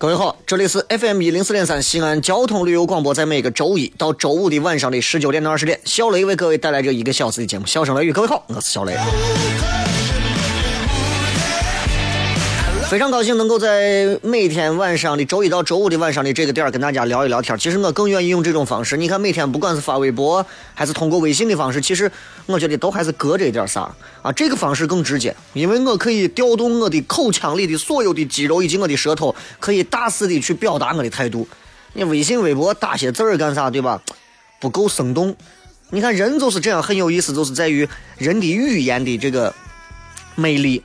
各位好，这里是 FM 一零四点三西安交通旅游广播，在每个周一到周五的晚上的十九点到二十点，小雷为各位带来这一个小时的节目《小声雷雨》。各位好，我是小雷。非常高兴能够在每天晚上的周一到周五的晚上的这个点儿跟大家聊一聊天。其实我更愿意用这种方式。你看，每天不管是发微博还是通过微信的方式，其实我觉得都还是隔着一点啥啊。这个方式更直接，因为我可以调动我的口腔里的所有的肌肉以及我的舌头，可以大肆的去表达我的态度。你微信、微博打些字儿干啥，对吧？不够生动。你看，人就是这样，很有意思，就是在于人的语言的这个魅力。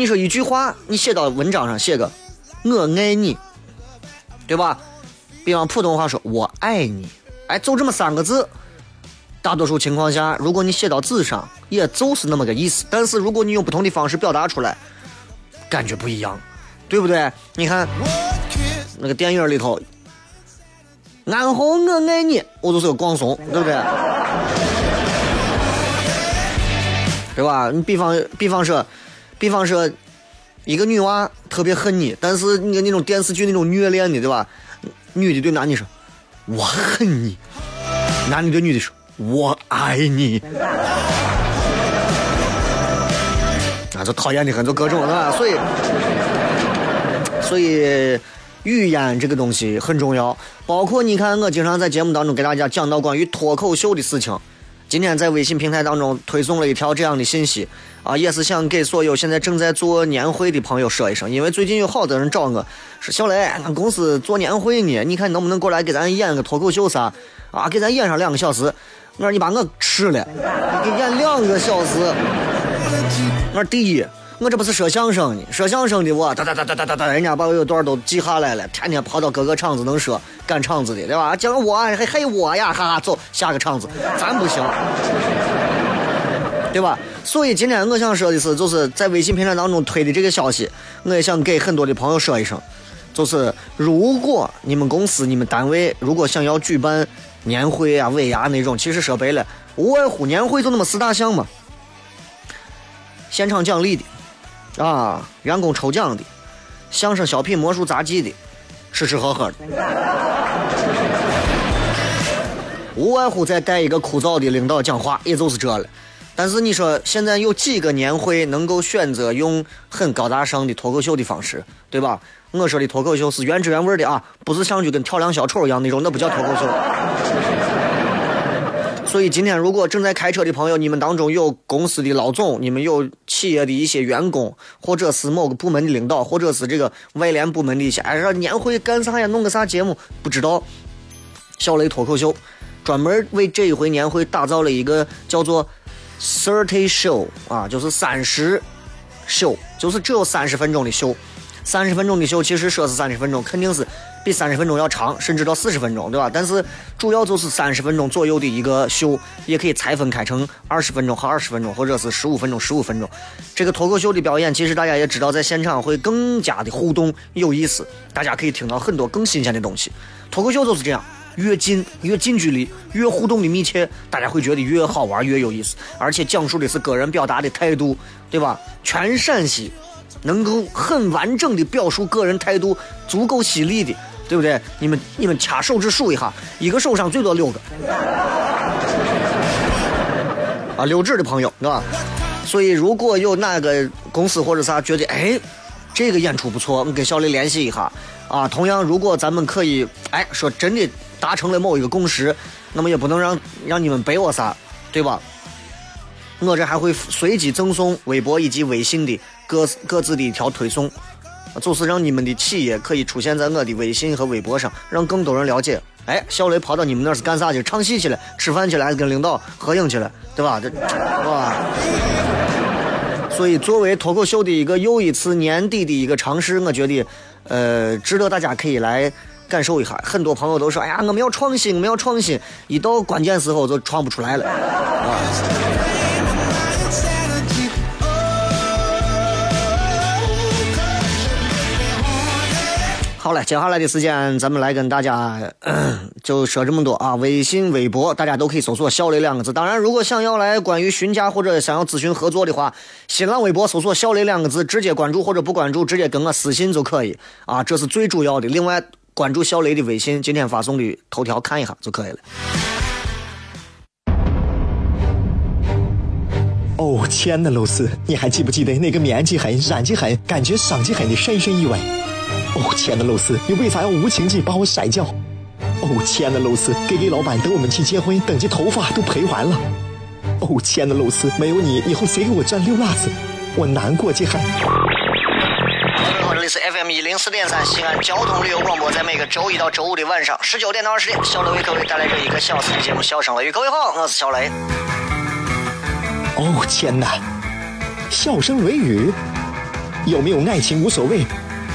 你说一句话，你写到文章上写个“我爱你”，对吧？比方普通话说“我爱你”，哎，就这么三个字。大多数情况下，如果你写到纸上，也就是那么个意思。但是如果你用不同的方式表达出来，感觉不一样，对不对？你看那个电影里头，“安好我爱你”，我就是个广松，对不对？对吧？你比方比方说。比方说，一个女娃特别恨你，但是你那种电视剧那种虐恋的，对吧？女的对男的说：“我恨你。”男的对女的说：“我爱你。”啊，就讨厌的很，就各种的。所以，所以语言这个东西很重要。包括你看，我经常在节目当中给大家讲到关于脱口秀的事情。今天在微信平台当中推送了一条这样的信息。啊，也是想给所有现在正在做年会的朋友说一声，因为最近有好多人找我，说小雷，俺公司做年会呢，你看能不能过来给咱演个脱口秀啥？啊，给咱演上两个小时。我说你把我吃了，给演两个小时。我说第一，我这不是说相声呢，说相声的我哒哒哒哒哒哒哒，人家把我有段都记下来了，天天跑到各个场子能说赶场子的，对吧？讲我还还我呀，哈哈，走下个场子，咱不行。对吧？所以今天我想说的是，就是在微信平台当中推的这个消息，我也想给很多的朋友说一声，就是如果你们公司、你们单位如果想要举办年会啊、尾牙那种，其实说白了，无外乎年会就那么四大项嘛：现场奖励的，啊，员工抽奖的，相声、小品、魔术、杂技的，吃吃喝喝的，无外乎再带一个枯燥的领导讲话，也就是这了。但是你说现在有几个年会能够选择用很高大上的脱口秀的方式，对吧？我说的脱口秀是原汁原味的啊，不是上去跟跳梁小丑一样那种，那不叫脱口秀。所以今天如果正在开车的朋友，你们当中有公司的老总，你们有企业的一些员工，或者是某个部门的领导，或者是这个外联部门的一些，哎，说年会干啥呀？弄个啥节目？不知道。小雷脱口秀专门为这一回年会打造了一个叫做。Thirty show 啊，就是三十秀，就是只有三十分钟的秀。三十分钟的秀，其实说是三十分钟，肯定是比三十分钟要长，甚至到四十分钟，对吧？但是主要就是三十分钟左右的一个秀，也可以拆分开成二十分钟和二十分钟，或者是十五分钟、十五分钟。这个脱口秀的表演，其实大家也知道，在现场会更加的互动有意思，大家可以听到很多更新鲜的东西。脱口秀就是这样，越近越近距离，越互动的密切，大家会觉得越好玩越有意思，而且讲述的是个人表达的态度，对吧？全陕西能够很完整的表述个人态度，足够犀利的，对不对？你们你们掐手指数一下，一个手上最多六个，啊，六指的朋友，对吧？所以如果有哪个公司或者啥觉得，哎，这个演出不错，我跟小雷联系一下。啊，同样，如果咱们可以，哎，说真的达成了某一个共识，那么也不能让让你们背我啥，对吧？我这还会随机赠送微博以及微信的各各自的一条推送，就是让你们的企业可以出现在我的微信和微博上，让更多人了解。哎，小雷跑到你们那是干啥去？唱戏去了？吃饭去了？还是跟领导合影去了？对吧？这，哇！所以，作为脱口秀的一个又一次年底的一个尝试，我觉得。呃，值得大家可以来感受一下。很多朋友都说：“哎呀，我们要创新，我们要创新。”一到关键时候就创不出来了。啊。好了，接下来的时间咱们来跟大家 就说这么多啊。微信、微博大家都可以搜索“小雷”两个字。当然，如果想要来关于询价或者想要咨询合作的话，新浪微博搜索“小雷”两个字，直接关注或者不关注，直接跟我私信就可以啊。这是最主要的。另外，关注小雷的微信，今天发送的头条看一下就可以了。哦，亲爱的露丝，你还记不记得那个面积狠、染技狠、感觉伤及狠的深深意外？哦，亲爱的露丝，你为啥要无情地把我甩掉？哦，亲爱的露丝给给老板等我们去结婚，等这头发都赔完了。哦，亲爱的露丝，没有你，以后谁给我赚溜辣子？我难过极了。各位好，这里是 FM 一零四点三西安交通旅游广播，在每个周一到周五的晚上十九点到二十点，小雷为各位带来这一个小时的节目《笑声雷雨》。各位好，我是小雷。哦，天哪！笑声雷雨，有没有爱情无所谓。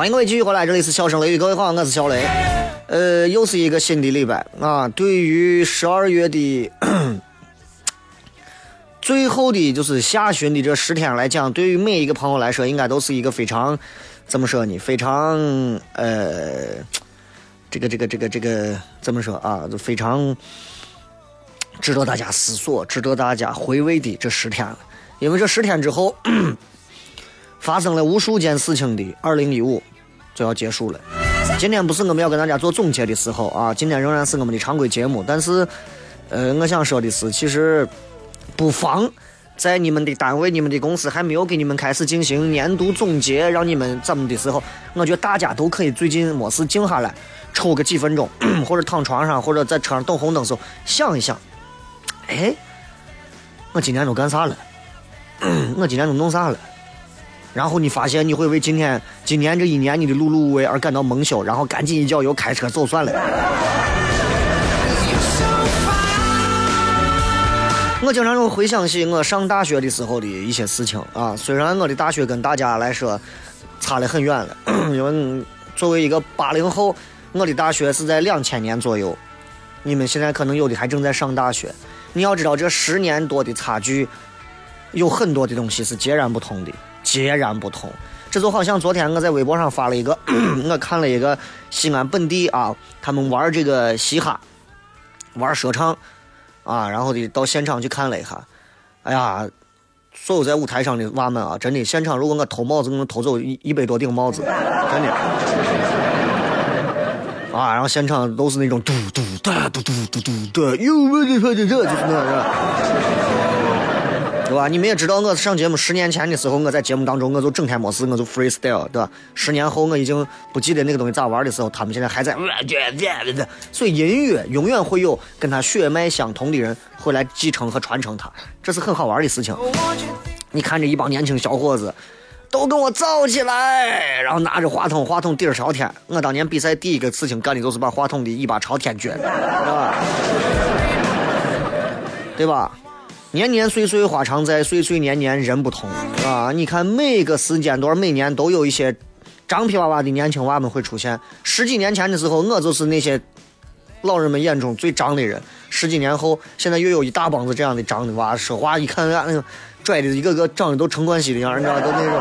欢迎各位继续回来，这里是笑声雷雨，各位好，我是小雷。呃，又是一个新的礼拜啊！对于十二月的 最后的，就是下旬的这十天来讲，对于每一个朋友来说，应该都是一个非常怎么说呢？非常呃，这个这个这个这个怎么说啊？就非常值得大家思索、值得大家回味的这十天了。因为这十天之后，发生了无数件事情的二零一五。就要结束了。今天不是我们要跟大家做总结的时候啊，今天仍然是我们的常规节目。但是，呃，我想说的是，其实不妨在你们的单位、你们的公司还没有给你们开始进行年度总结，让你们怎么的时候，我觉得大家都可以最近没事静下来，抽个几分钟，或者躺床上，或者在车上等红灯时候想一想，哎，我今年都干啥了？我今年都弄啥了？然后你发现你会为今天、今年这一年你的碌碌无为而感到蒙羞，然后赶紧一脚油开车走算了。我经常会回想起我上大学的时候的一些事情啊，虽然我的大学跟大家来说差得很远了，因为作为一个八零后，我的大学是在两千年左右，你们现在可能有的还正在上大学。你要知道，这十年多的差距，有很多的东西是截然不同的。截然不同，这就好像昨天我在微博上发了一个，我看了一个西安本地啊，他们玩这个嘻哈，玩说唱啊，然后的到现场去看了一下，哎呀，所有在舞台上的娃们啊，真的，现场如果我偷帽子，我能偷走一一百多顶帽子，真的，啊，然后现场都是那种嘟嘟哒嘟嘟嘟嘟的，哟，这这这就是那。对吧？你们也知道，我上节目十年前的时候，我在节目当中，我就整天没事，我就 freestyle，对吧？十年后我已经不记得那个东西咋玩的时候，他们现在还在。所以音乐永远会有跟他血脉相同的人会来继承和传承它，这是很好玩的事情。你看这一帮年轻小伙子，都跟我造起来！然后拿着话筒，话筒底儿朝天。我当年比赛第一个事情干的就是把话筒的尾巴朝天撅，对吧？对吧？年年岁岁花常在，岁岁年年人不同啊！你看每个时间段，每年都有一些张皮娃娃的年轻娃们会出现。十几年前的时候，我就是那些老人们眼中最张的人。十几年后，现在又有一大帮子这样的张的娃，说话一看，那个拽的一个个长得都陈冠希的样，你知道都那种。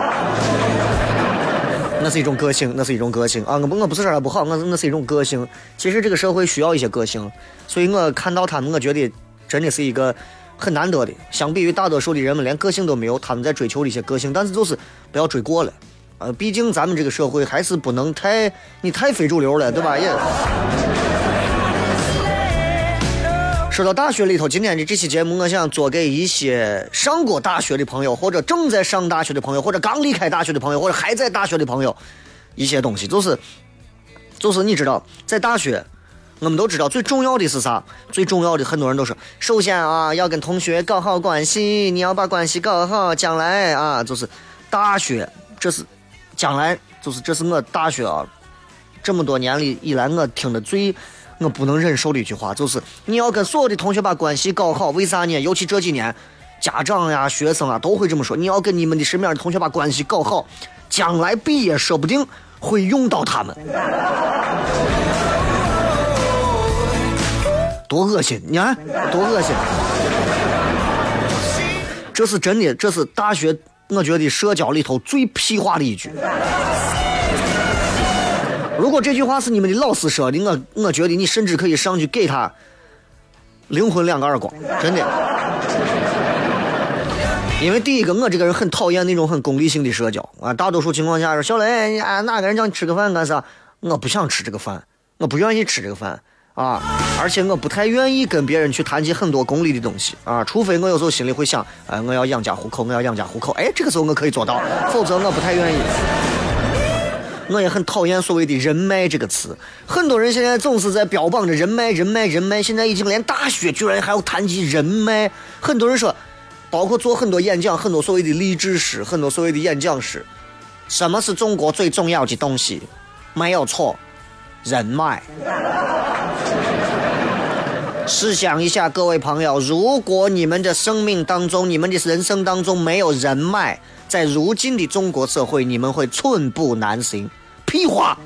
那是一种个性，那是一种个性啊！我不，我不是说他不好，我那是一种个性。其实这个社会需要一些个性，所以我看到他们，我觉得真的是一个。很难得的，相比于大多数的人们连个性都没有，他们在追求的一些个性，但是就是不要追过了，呃，毕竟咱们这个社会还是不能太你太非主流了，对吧？也说到大学里头，今天的这期节目，我想做给一些上过大学的朋友，或者正在上大学的朋友，或者刚离开大学的朋友，或者还在大学的朋友，一些东西，就是就是你知道，在大学。我们都知道最重要的是啥？最重要的很多人都说，首先啊，要跟同学搞好关系，你要把关系搞好，将来啊，就是大学，这是将来，就是这是我大学啊，这么多年里以来我听的最我不能忍受的一句话，就是你要跟所有的同学把关系搞好。为啥呢？尤其这几年，家长呀、学生啊都会这么说，你要跟你们的身边的同学把关系搞好，将来毕业说不定会用到他们。多恶心！你看，多恶心！这是真的，这是大学，我觉得社交里头最屁话的一句。如果这句话是你们的老师说的，我我觉得你甚至可以上去给他灵魂两个耳光，真的。因为第一个，我这个人很讨厌那种很功利性的社交啊。大多数情况下说，小雷，啊，哪个人叫你吃个饭干啥？我不想吃这个饭，我不愿意吃这个饭。啊，而且我不太愿意跟别人去谈及很多功利的东西啊，除非我有时候心里会想，哎，我要养家糊口，我要养家糊口，哎，这个时候我可以做到，否则我不太愿意。我也很讨厌所谓的人脉这个词，很多人现在总是在标榜着人脉，人脉，人脉，现在已经连大学居然还要谈及人脉。很多人说，包括做很多演讲，很多所谓的励志师，很多所谓的演讲师，什么是中国最重要的东西？没有错，人脉。试想一下，各位朋友，如果你们的生命当中、你们的人生当中没有人脉，在如今的中国社会，你们会寸步难行。屁话！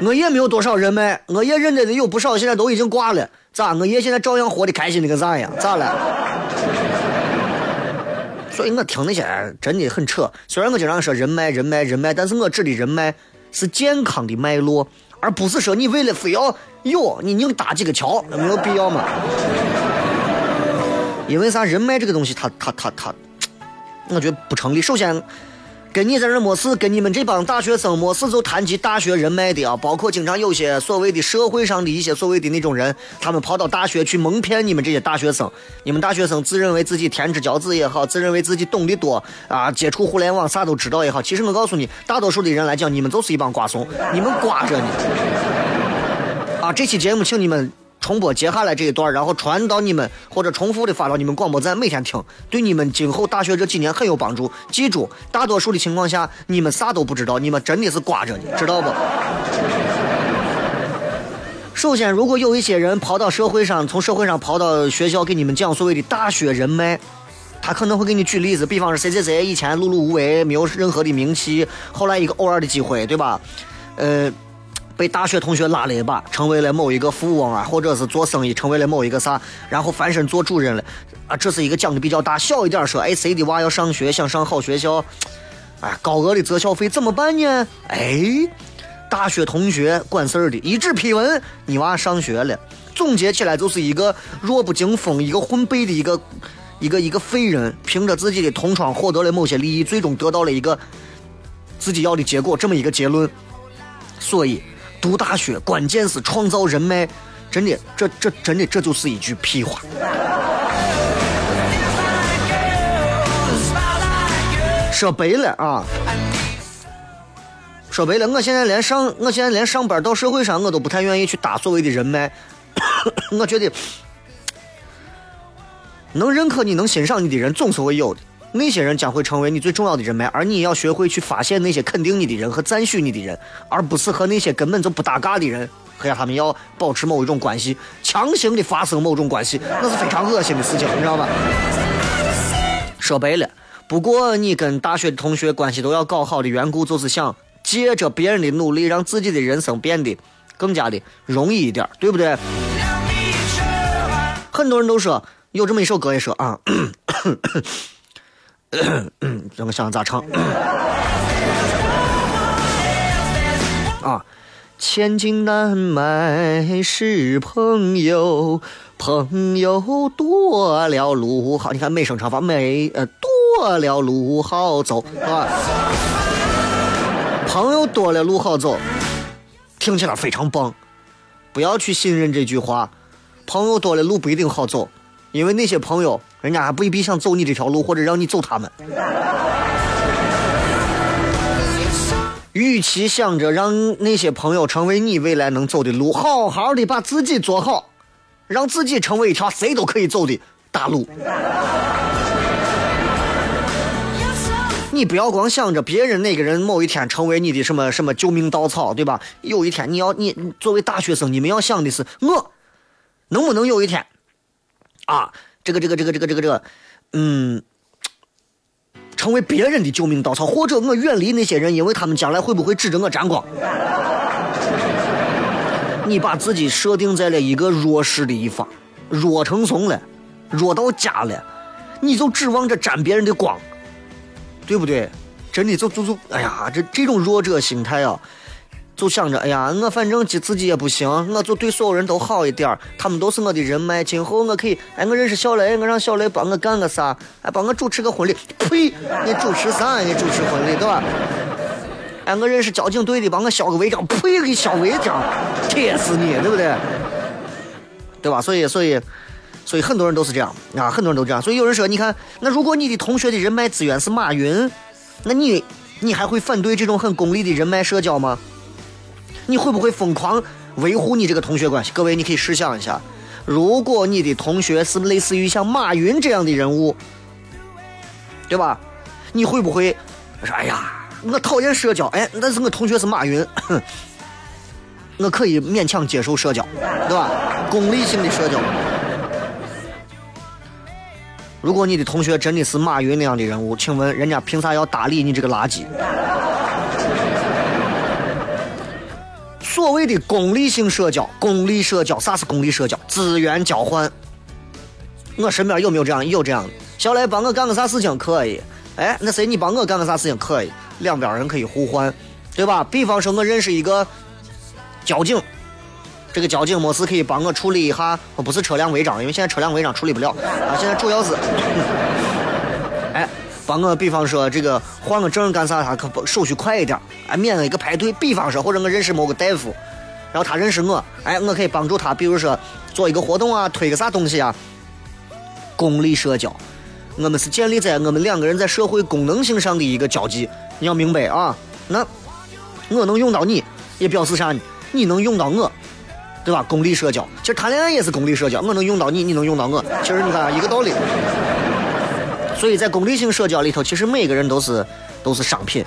我也没有多少人脉，我也认得的有不少，现在都已经挂了。咋？我爷现在照样活得开心的跟啥一样？咋了？所以我听那些真的很扯。虽然我经常说人脉、人脉、人脉，但是我指的人脉是健康的脉络。而不是说你为了非要有你硬搭几个桥，那没有必要嘛？因为啥？人脉这个东西，它它它它，我觉得不成立。首先。你在这没事，跟你们这帮大学生没事就谈及大学人脉的啊，包括经常有些所谓的社会上的一些所谓的那种人，他们跑到大学去蒙骗你们这些大学生。你们大学生自认为自己天之骄子也好，自认为自己懂得多啊，接触互联网啥都知道也好，其实我告诉你，大多数的人来讲，你们就是一帮瓜怂，你们瓜着呢。啊，这期节目请你们。重播接下来这一段，然后传到你们或者重复的发到你们广播站，每天听，对你们今后大学这几年很有帮助。记住，大多数的情况下，你们啥都不知道，你们真的是挂着呢，知道不？首先，如果有一些人跑到社会上，从社会上跑到学校给你们讲所谓的大学人脉，他可能会给你举例子，比方说谁谁谁以前碌碌无为，没有任何的名气，后来一个偶尔的机会，对吧？呃。被大学同学拉了一把，成为了某一个富翁啊，或者是做生意成为了某一个啥，然后翻身做主人了啊。这是一个讲的比较大，小一点说，哎，谁的娃要上学，想上好学校，哎，高额的择校费怎么办呢？哎，大学同学管事儿的，一纸批文，你娃上学了。总结起来就是一个弱不禁风、一个混背的一个一个一个废人，凭着自己的同窗获得了某些利益，最终得到了一个自己要的结果，这么一个结论。所以。读大学关键是创造人脉，真的，这这真的这就是一句屁话。说白了啊，说白了，我现在连上，我现在连上班到社会上，我都不太愿意去搭所谓的人脉。我觉得能认可你、能欣赏你的人总是会有的，那些人将会成为你最重要的人脉，而你也要学会去发现那些肯定你的人和赞许你的人，而不是和那些根本就不搭嘎的人和他们要保持某一种关系，强行的发生某种关系，那是非常恶心的事情，你知道吧？说白了，不过你跟大学的同学关系都要搞好的缘故，就是想借着别人的努力，让自己的人生变得更加的容易一点，对不对？很多人都说有这么一首歌也说啊。让我想想咋唱啊！千金难买是朋友，朋友多了路好。你看美声唱法，美呃多了路好走啊。朋友多了路好走，听起来非常棒。不要去信任这句话，朋友多了路不一定好走。因为那些朋友，人家还未必想走你这条路，或者让你走他们。与其想着让那些朋友成为你未来能走的路，好好的把自己做好，让自己成为一条谁都可以走的大路。你不要光想着别人哪个人某一天成为你的什么什么救命稻草，对吧？有一天你要你作为大学生，你们要想的是我能不能有一天。啊，这个这个这个这个这个这个，嗯，成为别人的救命稻草，或者我远离那些人，因为他们将来会不会指着我沾光？你把自己设定在了一个弱势的一方，弱成怂了，弱到家了，你就指望着沾别人的光，对不对？真的就就就，哎呀，这这种弱者心态啊！就想着，哎呀，我反正自己也不行，我就对所有人都好一点他们都是我的人脉，今后我可以，哎，我认识小雷，我让小雷帮我干个啥，哎，帮我主持个婚礼。呸！你主持啥？你主持婚礼对吧？哎，我认识交警队的，帮我消个违章。呸！给消违章，铁死你，对不对？对吧？所以，所以，所以很多人都是这样啊，很多人都这样。所以有人说，你看，那如果你的同学的人脉资源是马云，那你，你还会反对这种很功利的人脉社交吗？你会不会疯狂维护你这个同学关系？各位，你可以试想一下，如果你的同学是类似于像马云这样的人物，对吧？你会不会说：“哎呀，我讨厌社交，哎，但是我同学是马云，我可以勉强接受社交，对吧？功利性的社交。如果你的同学真的是马云那样的人物，请问人家凭啥要搭理你这个垃圾？”所谓的功利性社交，功利社交，啥是功利社交？资源交换。我身边有没有这样？有这样的。小雷帮我干个啥事情可以？哎，那谁你帮我干个啥事情可以？两边人可以互换，对吧？比方说，我认识一个交警，这个交警没事可以帮我处理一下，不是车辆违章，因为现在车辆违章处理不了啊。现在主要是，帮我，比方说这个换个证干啥，他可手续快一点，哎，免了一个排队。比方说，或者我认识某个大夫，然后他认识我，哎，我可以帮助他，比如说做一个活动啊，推个啥东西啊。功利社交，我们是建立在我们两个人在社会功能性上的一个交际，你要明白啊。那我能用到你，也表示啥呢？你能用到我，对吧？功利社交，其实谈恋爱也是功利社交，我能用到你，你能用到我，其实你看一个道理。所以在功利性社交里头，其实每个人都是都是商品。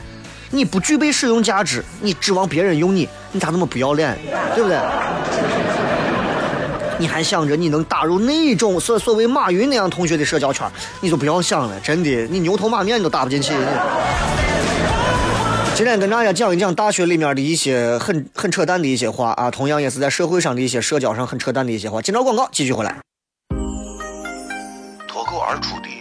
你不具备使用价值，你指望别人用你，你咋那么不要脸，对不对？你还想着你能打入那种所所谓马云那样同学的社交圈，你就不要想了，真的，你牛头马面你都打不进去。今天跟大家讲一讲大学里面的一些很很扯淡的一些话啊，同样也是在社会上的一些社交上很扯淡的一些话。今朝广告继续回来。脱口而出的。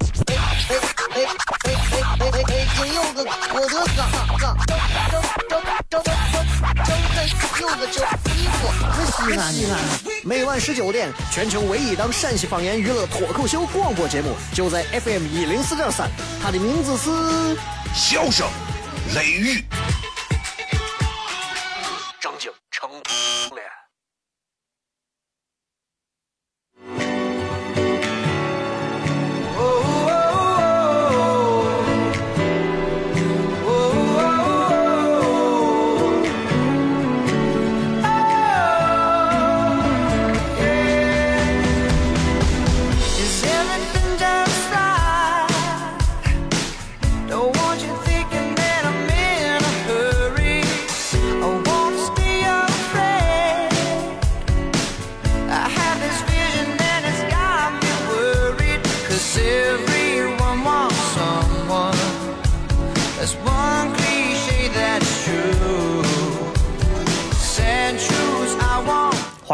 哎哎哎哎！今有个我的嘎嘎，张张张张张张有个叫衣服，西安西安。每晚十九点，全球唯一档陕西方言娱乐脱口秀广播节目，就在 FM 一零四点三，它的名字是《笑声雷雨》。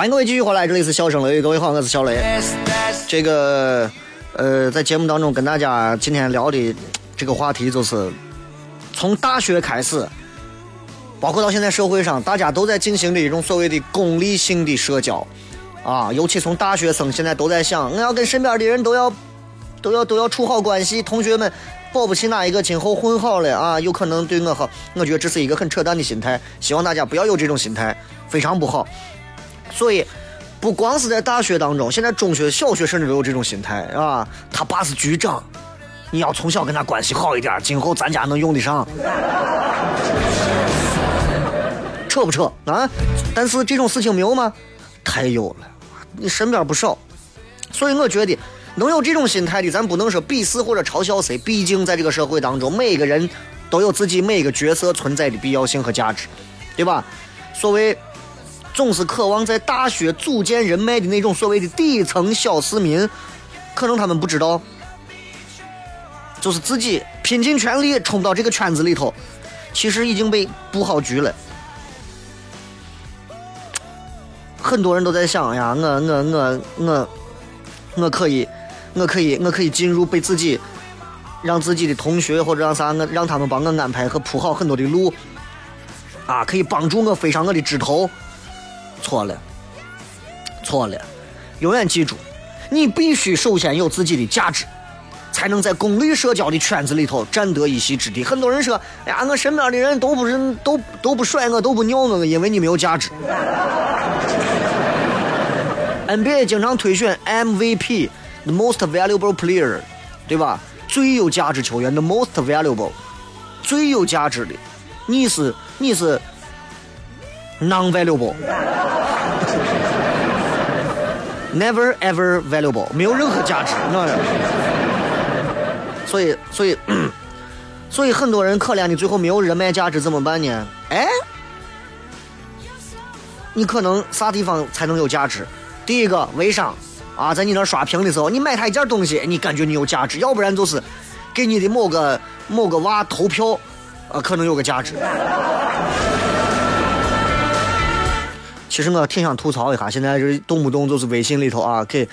各位继续回来，这里是笑声雷，各位好，我是小雷。这个呃，在节目当中跟大家今天聊的这个话题就是从大学开始，包括到现在社会上，大家都在进行的一种所谓的功利性的社交啊，尤其从大学生现在都在想，我要跟身边的人都要都要都要处好关系，同学们。保不齐哪一个今后混好了啊，有可能对我好，我觉得这是一个很扯淡的心态，希望大家不要有这种心态，非常不好。所以，不光是在大学当中，现在中学、小学甚至都有这种心态，啊，他爸是局长，你要从小跟他关系好一点，今后咱家能用得上。扯不扯啊？但是这种事情没有吗？太有了，你身边不少。所以我觉得，能有这种心态的，咱不能说鄙视或者嘲笑谁，毕竟在这个社会当中，每个人都有自己每个角色存在的必要性和价值，对吧？所谓总是渴望在大学组建人脉的那种所谓的底层小市民，可能他们不知道，就是自己拼尽全力冲到这个圈子里头，其实已经被布好局了。很多人都在想呀，我我我我我可以，我可以，我可以进入被自己让自己的同学或者让啥，我让他们帮我安排和铺好很多的路，啊，可以帮助我飞上我的枝头。错了，错了，永远记住，你必须首先有自己的价值，才能在功利社交的圈子里头占得一席之地。很多人说，哎呀，我身边的人都不是都都不甩我，都不鸟我，因为你没有价值。NBA 经常推选 MVP，the most valuable player，对吧？最有价值球员，the most valuable，最有价值的，你是你是 non valuable。Never ever valuable，没有任何价值，那所以所以 所以很多人可怜你最后没有人脉价值怎么办呢？哎，你可能啥地方才能有价值？第一个微商啊，在你那刷屏的时候，你买他一件东西，你感觉你有价值；要不然就是给你的某个某个娃投票，啊，可能有个价值。其实我挺想吐槽一下，现在就是动不动就是微信里头啊，给，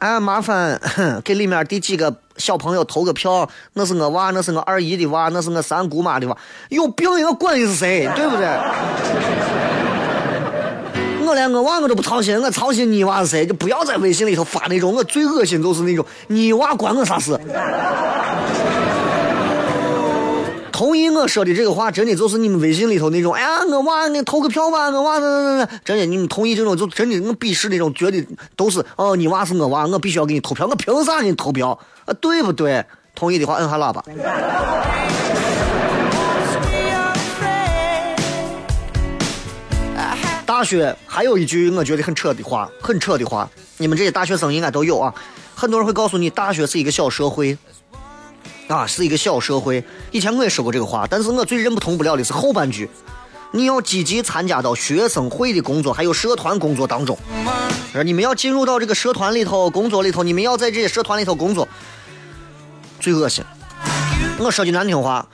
哎麻烦给里面第几个小朋友投个票，那是我娃，那是我二姨的娃，那是我三姑妈的娃，有病！我管你是谁，对不对？我连我娃我都不操心，我操心你娃是谁？就不要在微信里头发那种，我最恶心就是那种你娃关我啥事？同意我说的这个话，真的就是你们微信里头那种，哎呀，我娃你投个票吧，我娃真的你们同意这种，就真的我鄙视那种，觉得都是哦，你娃是我娃，我必须要给你投票，我凭啥给你投票啊？对不对？同意的话摁下喇叭。大学还有一句我觉得很扯的话，很扯的话，你们这些大学生应该都有啊。很多人会告诉你，大学是一个小社会，啊，是一个小社会。以前我也说过这个话，但是我最认同不了的是后半句，你要积极参加到学生会的工作，还有社团工作当中。而你们要进入到这个社团里头工作里头，你们要在这些社团里头工作，最恶心。我说句难听话，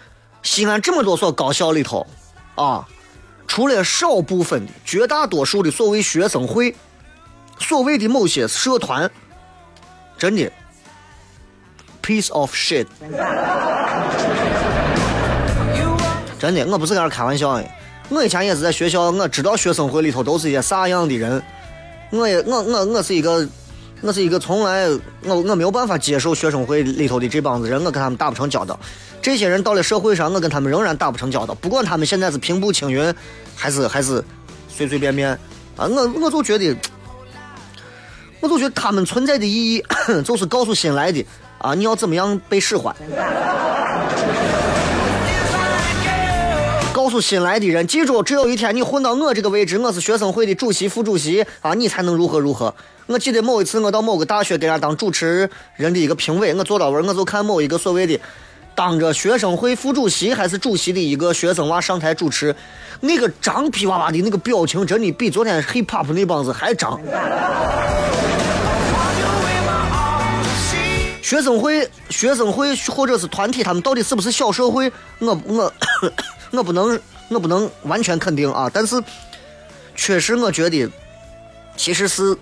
西安这么多所高校里头，啊，除了少部分的、绝大多数的所谓学生会，所谓的某些社团，真的 piece of shit。真的，我不是在这开玩笑的。我以前也是在学校，我知道学生会里头都是一些啥样的人。我也我我我是一个，我是一个从来我我没有办法接受学生会里头的这帮子人，我跟他们打不成交道。这些人到了社会上，我跟他们仍然打不成交道。不管他们现在是平步青云，还是还是随随便便啊，我我就觉得，我就觉得他们存在的意义 就是告诉新来的啊，你要怎么样被使唤。告诉新来的人，记住，只有一天你混到我这个位置，我是学生会的主席、副主席啊，你才能如何如何。我记得某一次，我到某个大学给人当主持人的一个评委，我坐到位，我就看某一个所谓的当着学生会副主席还是主席的一个学生娃上台主持，那个张皮娃娃的那个表情，真的比昨天 hip hop 那帮子还张。学生会、学生会或者是团体，他们到底是不是小社会？我我我不能我不能完全肯定啊，但是确实我觉得其实是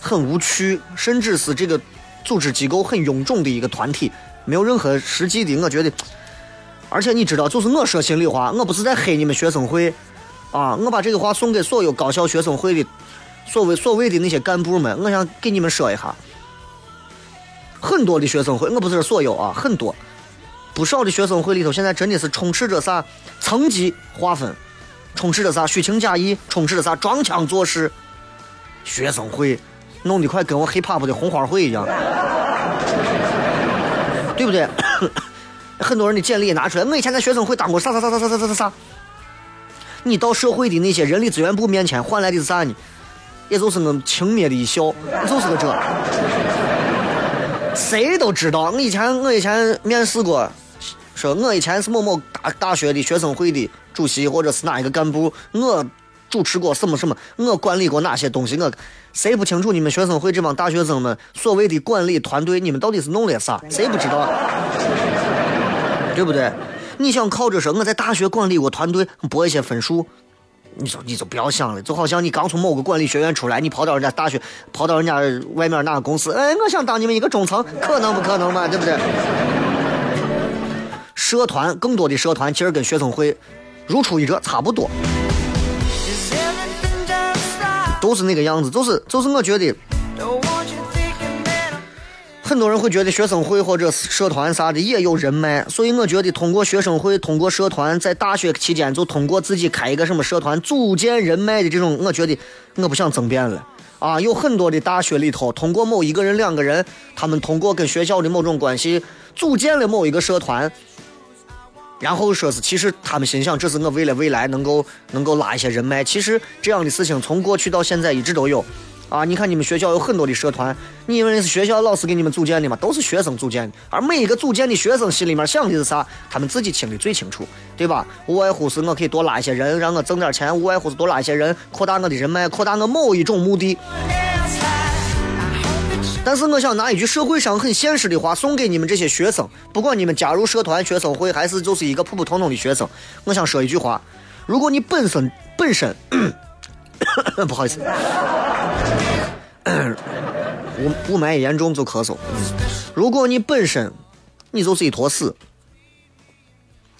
很无趣，甚至是这个组织机构很臃肿的一个团体，没有任何实际的。我觉得，而且你知道，就是我说心里话，我不是在黑你们学生会啊，我把这个话送给所有高校学生会的所谓所谓的那些干部们，我想给你们说一下。很多的学生会，我不是说所有啊，很多不少的学生会里头，现在真的是充斥着啥层级划分，充斥着啥虚情假意，充斥着啥装腔作势。学生会弄得快跟我 hiphop 的红花会一样，对不对？很多人的简历拿出来，我以前在学生会当过啥啥啥啥啥啥啥啥。你到社会的那些人力资源部面前换来的是啥呢？也就是我轻蔑的一笑，就是个这。谁都知道，我以前我以前面试过，说我以前是某某大大学的学生会的主席，或者是哪一个干部，我主持过什么什么，我管理过哪些东西，我谁不清楚你们学生会这帮大学生们所谓的管理团队，你们到底是弄了啥？谁不知道？对不对？你想靠着说我在大学管理过团队，博一些分数？你说你就不要想了，就好像你刚从某个管理学院出来，你跑到人家大学，跑到人家外面哪个公司，哎，我想当你们一个中层，可能不可能嘛？对不对？社团更多的社团其实跟学生会如出一辙，差不多，都是那个样子，就是就是我觉得很多人会觉得学生会或者社团啥的也有人脉，所以我觉得通过学生会、通过社团，在大学期间就通过自己开一个什么社团组建人脉的这种，我觉得我不想争辩了啊。有很多的大学里头，通过某一个人、两个人，他们通过跟学校的某种关系组建了某一个社团，然后说是其实他们心想这是我为了未来能够能够拉一些人脉，其实这样的事情从过去到现在一直都有。啊，你看你们学校有很多的社团，你以为是学校老师给你们组建的吗？都是学生组建的，而每一个组建的学生心里面想的是啥？他们自己心里最清楚，对吧？无外乎是我可以多拉一些人，让我挣点钱；无外乎是多拉一些人，扩大我的人脉，扩大我某一种目的。但是我想拿一句社会上很现实的话送给你们这些学生，不管你们加入社团、学生会，还是就是一个普普通通的学生，我想说一句话：如果你本身本身，不好意思，雾雾霾严重就咳嗽。如果你本身你就是一坨屎，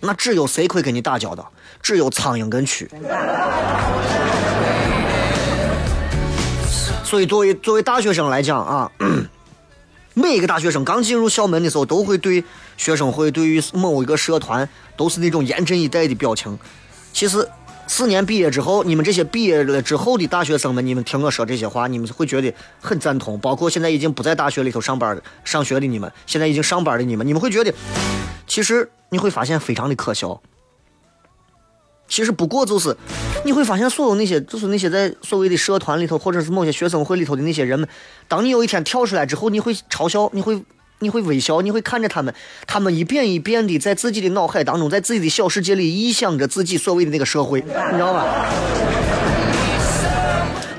那只有谁会跟你打交道？只有苍蝇跟蛆。所以作为作为大学生来讲啊，每一个大学生刚进入校门的时候，都会对学生会、对于某一个社团都是那种严阵以待的表情。其实四年毕业之后，你们这些毕业了之后的大学生们，你们听我说这些话，你们会觉得很赞同。包括现在已经不在大学里头上班的、上学的你们，现在已经上班的你们，你们会觉得，其实你会发现非常的可笑。其实不过就是，你会发现所有那些，就是那些在所谓的社团里头，或者是某些学生会里头的那些人们，当你有一天跳出来之后，你会嘲笑，你会你会微笑，你会看着他们，他们一遍一遍的在自己的脑海当中，在自己的小世界里臆想着自己所谓的那个社会，你知道吧？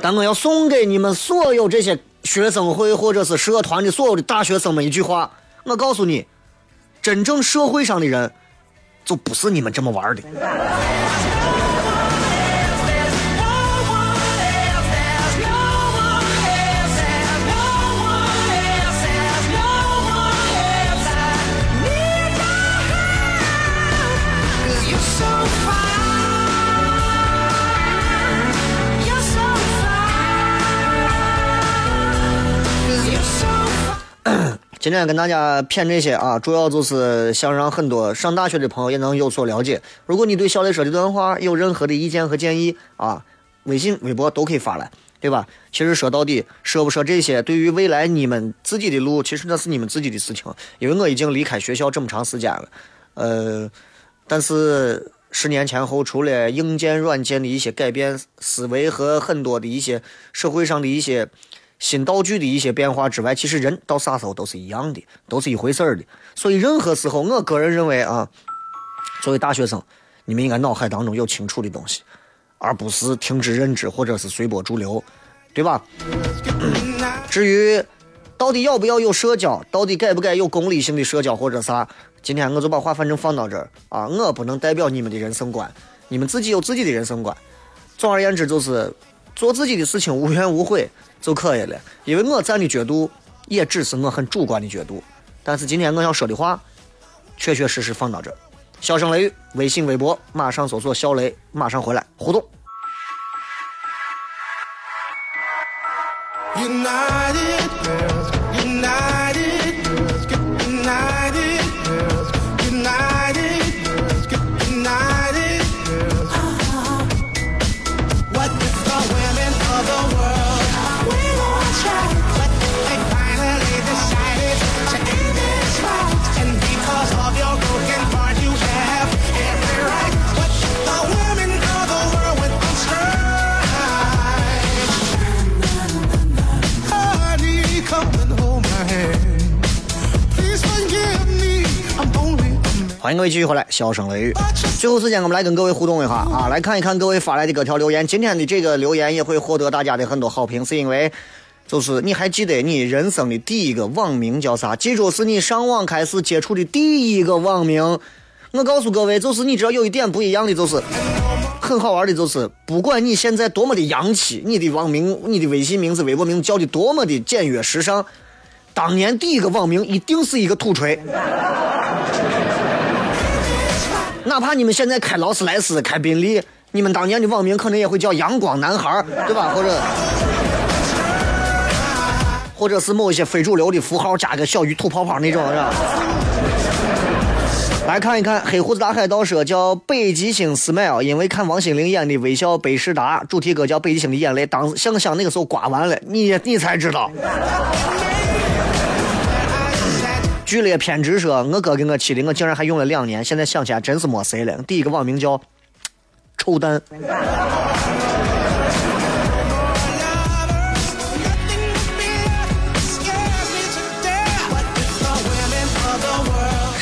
但我要送给你们所有这些学生会或者是社团的所有的大学生们一句话，我告诉你，真正社会上的人，就不是你们这么玩的。今天跟大家谝这些啊，主要就是想让很多上大学的朋友也能有所了解。如果你对小雷说这段话有任何的意见和建议啊，微信、微博都可以发来，对吧？其实说到底，说不说这些，对于未来你们自己的路，其实那是你们自己的事情。因为我已经离开学校这么长时间了，呃，但是十年前后，除了硬件、软件的一些改变，思维和很多的一些社会上的一些新道具的一些变化之外，其实人到啥时候都是一样的，都是一回事儿的。所以任何时候，我个人认为啊，作为大学生，你们应该脑海当中有清楚的东西，而不是听之任之或者是随波逐流，对吧？至于到底要不要有社交？到底该不该有功利性的社交或者啥？今天我就把话反正放到这儿啊，我不能代表你们的人生观，你们自己有自己的人生观。总而言之，就是做自己的事情，无怨无悔就可以了。因为我站的角度也只是我很主观的角度，但是今天我要说的话，确确实实放到这。笑声雷雨，微信、微博，马上搜索“小雷”，马上回来互动。欢迎各位继续回来，笑声雷雨。最后时间，我们来跟各位互动一下啊，来看一看各位发来的各条留言。今天的这个留言也会获得大家的很多好评，是因为就是你还记得你人生的第一个网名叫啥？记住，是你上网开始接触的第一个网名。我告诉各位，就是你知道有一点不一样的，就是很好玩的，就是不管你现在多么的洋气，你的网名、你的微信名字、微博名字叫的多么的简约时尚，当年第一个网名一定是一个土锤。哪怕你们现在开劳斯莱斯、开宾利，你们当年的网名可能也会叫阳光男孩，对吧？或者，或者是某一些非主流的符号加个小鱼吐泡泡那种，是吧？来看一看黑胡子大海盗说叫北极星 smile，因为看王心凌演的《微笑贝士达》主题歌叫《北极星的眼泪》，当想想那个时候刮完了，你你才知道。剧烈偏执说，我哥给我起的，我竟然还用了两年，现在想起来真是没谁了。第一个网名叫“臭蛋”，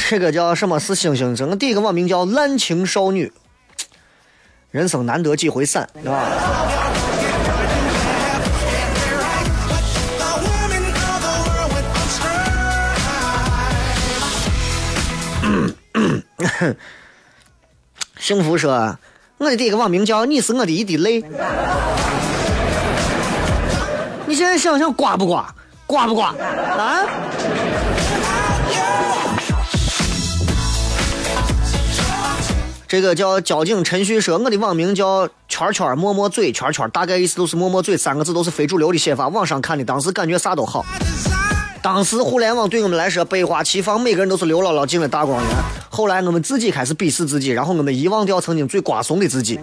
这个叫什么是星星？这个第一个网名叫“滥情少女”，人生难得几回散，对吧？幸福说，我的第一个网名叫“你是我的一滴泪”。你现在想想刮不刮？刮不刮？啊？这个叫交警陈旭说，我的网名叫圈圈摸摸嘴圈圈，大概意思都是摸摸嘴三个字都是非主流的写法。网上看的，当时感觉啥都好。当时互联网对我们来说百花齐放，每个人都是刘姥姥进了大观园。后来我们自己开始鄙视自己，然后我们遗忘掉曾经最瓜怂的自己。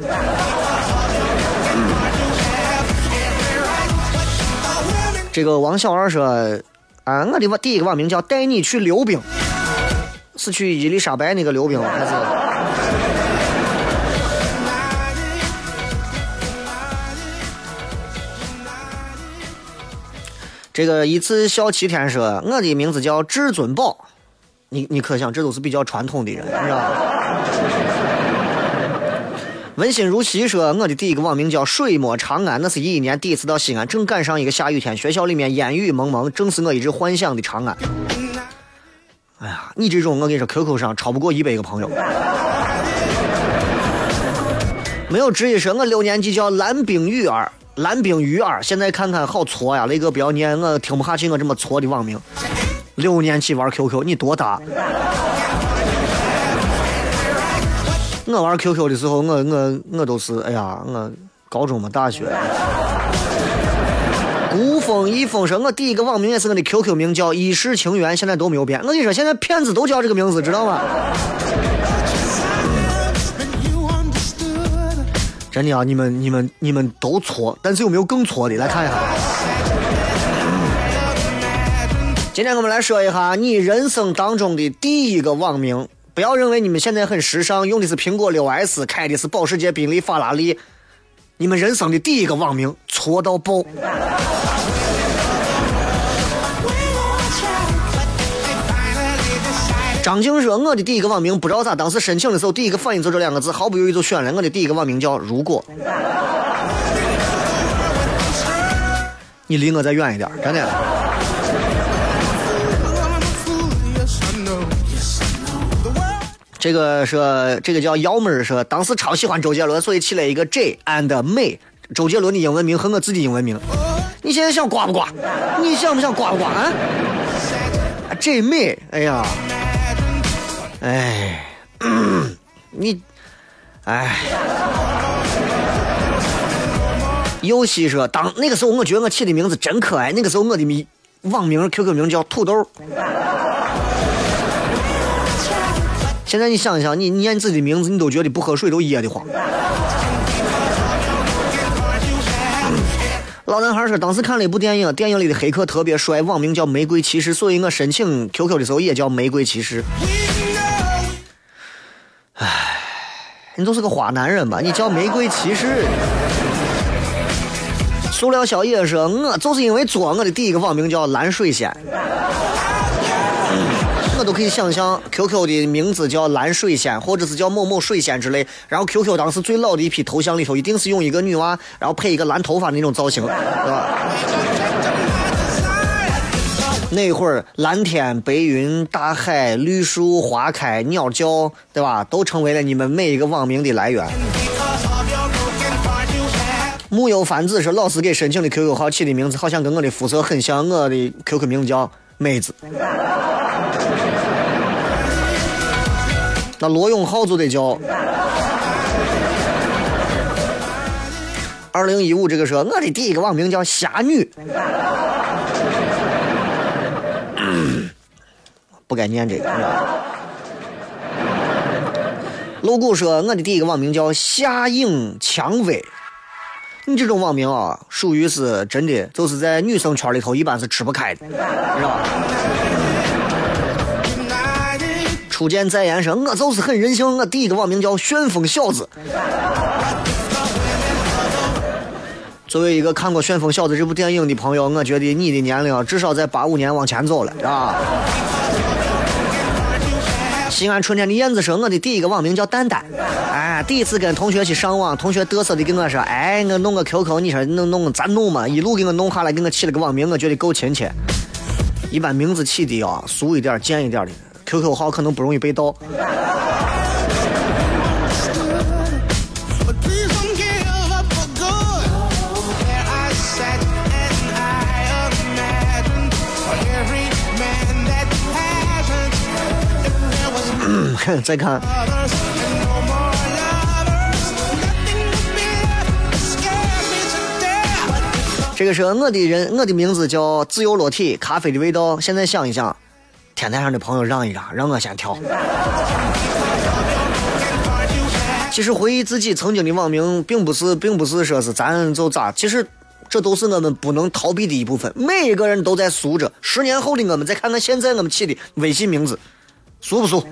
这个王小二说，啊，我的网第一个网名叫带你去溜冰，是去伊丽莎白那个溜冰还是？这个一次笑七天说，我的名字叫至尊宝，你你可想，这都是比较传统的人，是吧？温馨如昔说，我的第一个网名叫水墨长安，那是一一年第一次到西安，正赶上一个下雨天，学校里面烟雨蒙蒙，正是我一直幻想的长安。哎呀，你这种我跟你说，QQ 上超不过一百个朋友。没有之一说，我六年级叫蓝冰雨儿，蓝冰鱼儿，现在看看好挫呀，雷哥不要念，我听不下去我这么挫的网名。六年级玩 QQ，你多大？我玩 QQ 的时候，我我我都是，哎呀，我高中嘛，大学。孤峰一风声，我第一个网名也是我的 QQ 名叫一世情缘，现在都没有变。我跟你说，现在骗子都叫这个名字，知道吗？真的啊，你们你们你们都错，但是有没有更错的？来看一下。今天我们来说一下你人生当中的第一个网名。不要认为你们现在很时尚，用的是苹果六 S，开的是保时捷、宾利、法拉利，你们人生的第一个网名错到爆。张静说：“我的第一个网名不知道咋，当时申请的时候第一个反应就这两个字，毫不犹豫就选了我的第一个网名叫如果。你离我再远一点，真的。这个说这个叫幺妹说，当时超喜欢周杰伦，所以起了一个 J and 美。周杰伦的英文名和我自己英文名，你现在想刮不刮？你想不想刮不刮啊？J 美，哎呀。”哎，你，哎。游戏说，当那个时候我觉得我起的名字真可爱，那个时候我的名网名 QQ 名叫土豆。现在你想一想，你念自己的名字，你都觉得不喝水都噎得慌。老男孩说，当时看了一部电影，电影里的黑客特别帅，网名叫玫瑰骑士，所以我申请 QQ 的时候也叫玫瑰骑士。唉，你就是个花男人吧？你叫玫瑰骑士。塑料小野说，我就是因为作，我的第一个网名叫蓝水仙。我都可以想象 QQ 的名字叫蓝水仙，或者是叫某某水仙之类。然后 QQ 当时最老的一批头像里头，一定是用一个女娃，然后配一个蓝头发那种造型，对吧？那会儿蓝天白云、大海、绿树花开、鸟叫，对吧？都成为了你们每一个网名的来源。木有凡子说，老师给申请的 QQ 号起的名字好像跟我的肤色很像，我的 QQ 名字叫妹子。那罗永浩就得叫。二零一五这个说，我的第一个网名叫侠女。不该念这个。露骨说，我的第一个网名叫夏影蔷薇。你这种网名啊，属于是真的，就是在女生圈里头一般是吃不开的，知道吧？初见在言说，我就是很任性，我第一个网名叫旋风小子。作为一个看过《旋风小子》这部电影的朋友，我觉得你的年龄至少在八五年往前走了，啊。西安春天的燕子说：“我的第一个网名叫蛋蛋，哎，第一次跟同学去上网，同学嘚瑟的跟我说，哎，我弄个 QQ，你说弄弄咱弄嘛？一路给我弄下来，给我起了个网名，我觉得够亲切。一般名字起的啊，俗一点、贱一点的，QQ 号可能不容易被盗。再看，这个是我的人，我的名字叫自由落体，咖啡的味道。现在想一想，天台上的朋友让一让，让我先跳。其实回忆自己曾经的网名，并不是，并不是说是咱就咋，其实这都是我们不能逃避的一部分。每一个人都在俗着。十年后的我们再看看现在我们起的微信名字。俗不俗？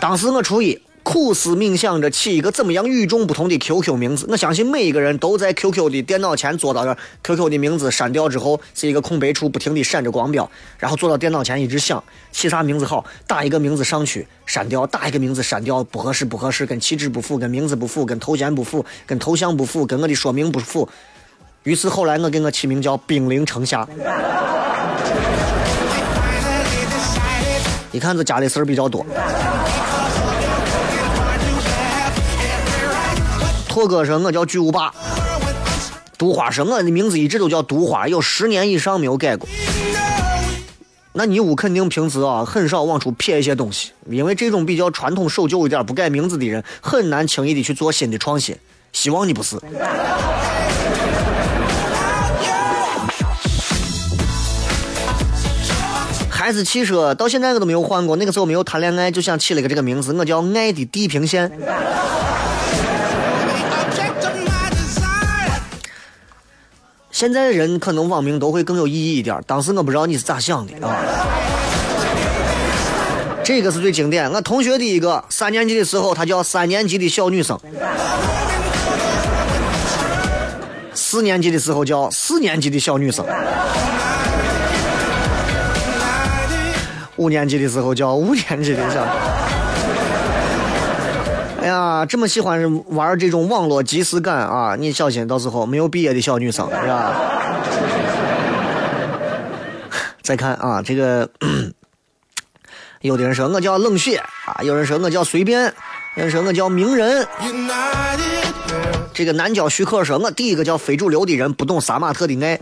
当时我初一苦思冥想着起一个怎么样与众不同的 QQ 名字。我相信每一个人都在 QQ 的电脑前坐到这，QQ 的名字删掉之后是一个空白处，不停地闪着光标，然后坐到电脑前一直想起啥名字好，打一个名字上去删掉，打一个名字删掉，不合适不合适，跟气质不符，跟名字不符，跟头衔不符，跟头像不符，跟我的说明不符。于是后来我给我起名叫兵临城下。一看这家里事儿比较多。拓哥说：“我叫巨无霸。”毒花说：“我的名字一直都叫毒花，有十年以上没有改过。”那你屋肯定平时啊很少往出撇一些东西，因为这种比较传统守旧一点、不改名字的人，很难轻易的去做新的创新。希望你不是。孩子汽车到现在我都没有换过，那个时候没有谈恋爱，就想起了个这个名字，我叫爱的地平线。现在的人可能网名都会更有意义一点，当时我不知道你是咋想的啊。这个是最经典，我同学的一个三年级的时候，他叫三年级的小女生；四年级的时候叫四年级的小女生。五年级的时候叫五年级的小，哎呀，这么喜欢玩这种网络即时感啊！你小心，到时候没有毕业的小女生是吧？再看啊，这个有的人说我叫冷血啊，有人说我叫随便，有人说我叫名人。这个南郊徐克说，我第一个叫非主流的人，不懂杀马特的爱。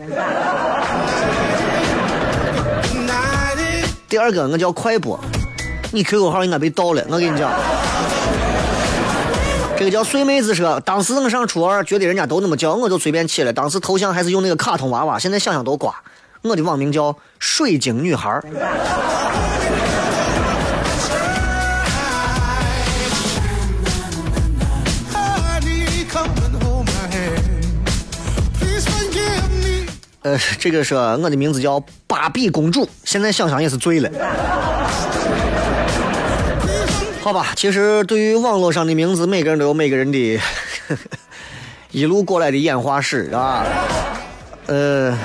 第二个我叫快播，你 QQ 号应该被盗了，我跟你讲。这个叫碎妹子说，当时我上初二，觉得人家都那么叫，我就随便起了。当时头像还是用那个卡通娃娃，现在想想都瓜。我的网名叫水晶女孩呃，这个说我的名字叫芭比公主，现在想想也是醉了。好吧，其实对于网络上的名字，每个人都有每个人的 一路过来的演化史啊。呃，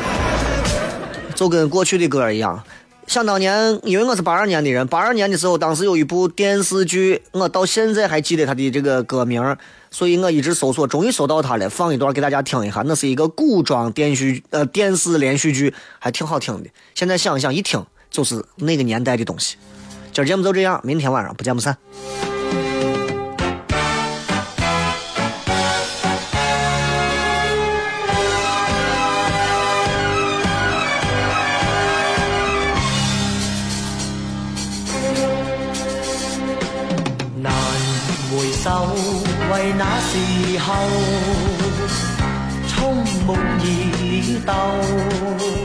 就跟过去的歌一样。想当年，因为我是八二年的人，八二年的时候，当时有一部电视剧，我到现在还记得它的这个歌名儿，所以我一直搜索，终于搜到它了，放一段给大家听一下。那是一个古装电视呃电视连续剧，还挺好听的。现在想一想，一听就是那个年代的东西。今儿节目就这样，明天晚上不见不散。充满热斗。